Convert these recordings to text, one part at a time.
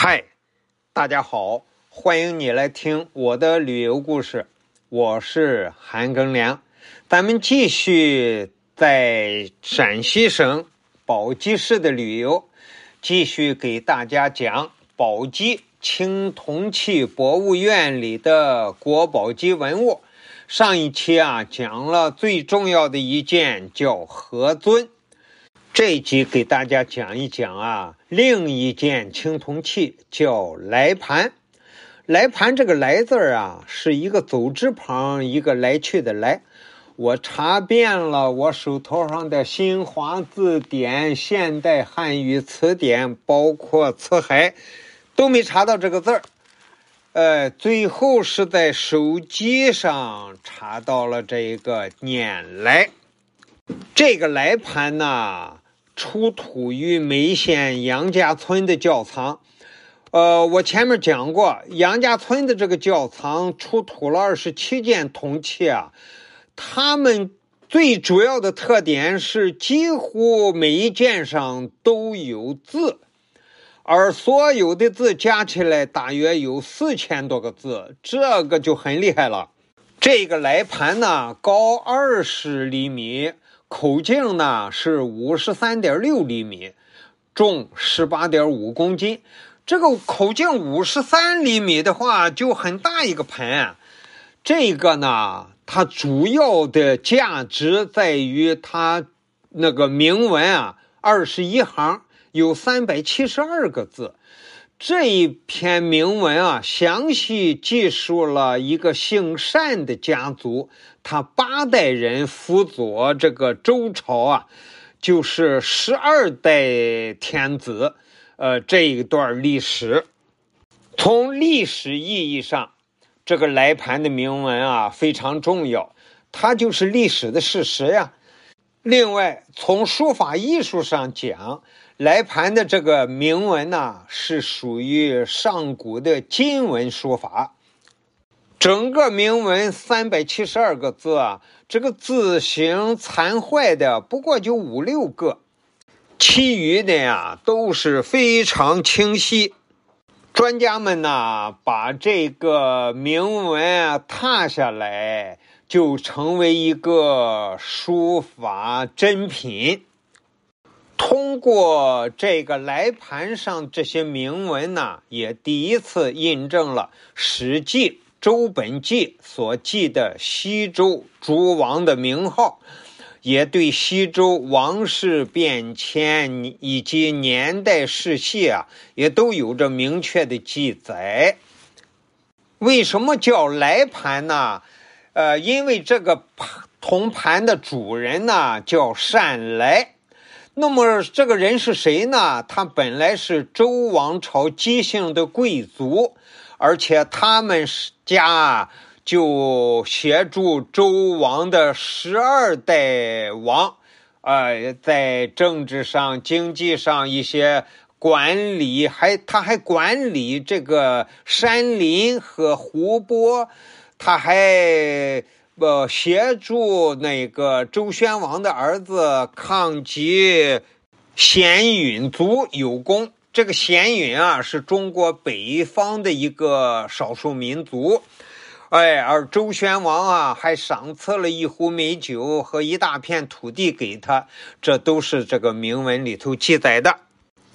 嗨，大家好，欢迎你来听我的旅游故事。我是韩庚良，咱们继续在陕西省宝鸡市的旅游，继续给大家讲宝鸡青铜器博物院里的国宝级文物。上一期啊，讲了最重要的一件叫何尊。这一集给大家讲一讲啊，另一件青铜器叫来盘。来盘这个“来”字儿啊，是一个走之旁，一个来去的“来”。我查遍了我手头上的新华字典、现代汉语词典，包括辞海，都没查到这个字儿。呃，最后是在手机上查到了这一个念“来”。这个来盘呢。出土于眉县杨家村的窖藏，呃，我前面讲过，杨家村的这个窖藏出土了二十七件铜器啊，它们最主要的特点是几乎每一件上都有字，而所有的字加起来大约有四千多个字，这个就很厉害了。这个来盘呢，高二十厘米。口径呢是五十三点六厘米，重十八点五公斤。这个口径五十三厘米的话，就很大一个盆。这个呢，它主要的价值在于它那个铭文啊，二十一行，有三百七十二个字。这一篇铭文啊，详细记述了一个姓单的家族，他八代人辅佐这个周朝啊，就是十二代天子，呃，这一段历史。从历史意义上，这个来盘的铭文啊非常重要，它就是历史的事实呀。另外，从书法艺术上讲，来盘的这个铭文呢，是属于上古的金文书法。整个铭文三百七十二个字啊，这个字形残坏的不过就五六个，其余的呀都是非常清晰。专家们呢，把这个铭文啊拓下来，就成为一个书法珍品。通过这个来盘上这些铭文呢，也第一次印证了《史记·周本纪》所记的西周诸王的名号，也对西周王室变迁以及年代世系啊，也都有着明确的记载。为什么叫来盘呢？呃，因为这个盘铜盘的主人呢，叫单来。那么这个人是谁呢？他本来是周王朝姬姓的贵族，而且他们家就协助周王的十二代王，呃，在政治上、经济上一些管理，还他还管理这个山林和湖泊，他还。不协助那个周宣王的儿子抗击鲜允族有功。这个鲜允啊，是中国北方的一个少数民族。哎，而周宣王啊，还赏赐了一壶美酒和一大片土地给他，这都是这个铭文里头记载的。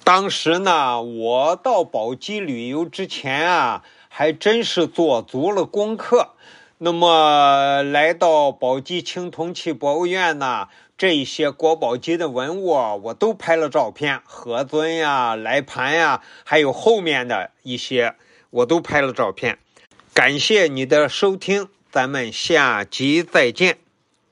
当时呢，我到宝鸡旅游之前啊，还真是做足了功课。那么来到宝鸡青铜器博物院呢，这一些国宝级的文物啊我都拍了照片，何尊呀、来盘呀，还有后面的一些我都拍了照片。感谢你的收听，咱们下集再见。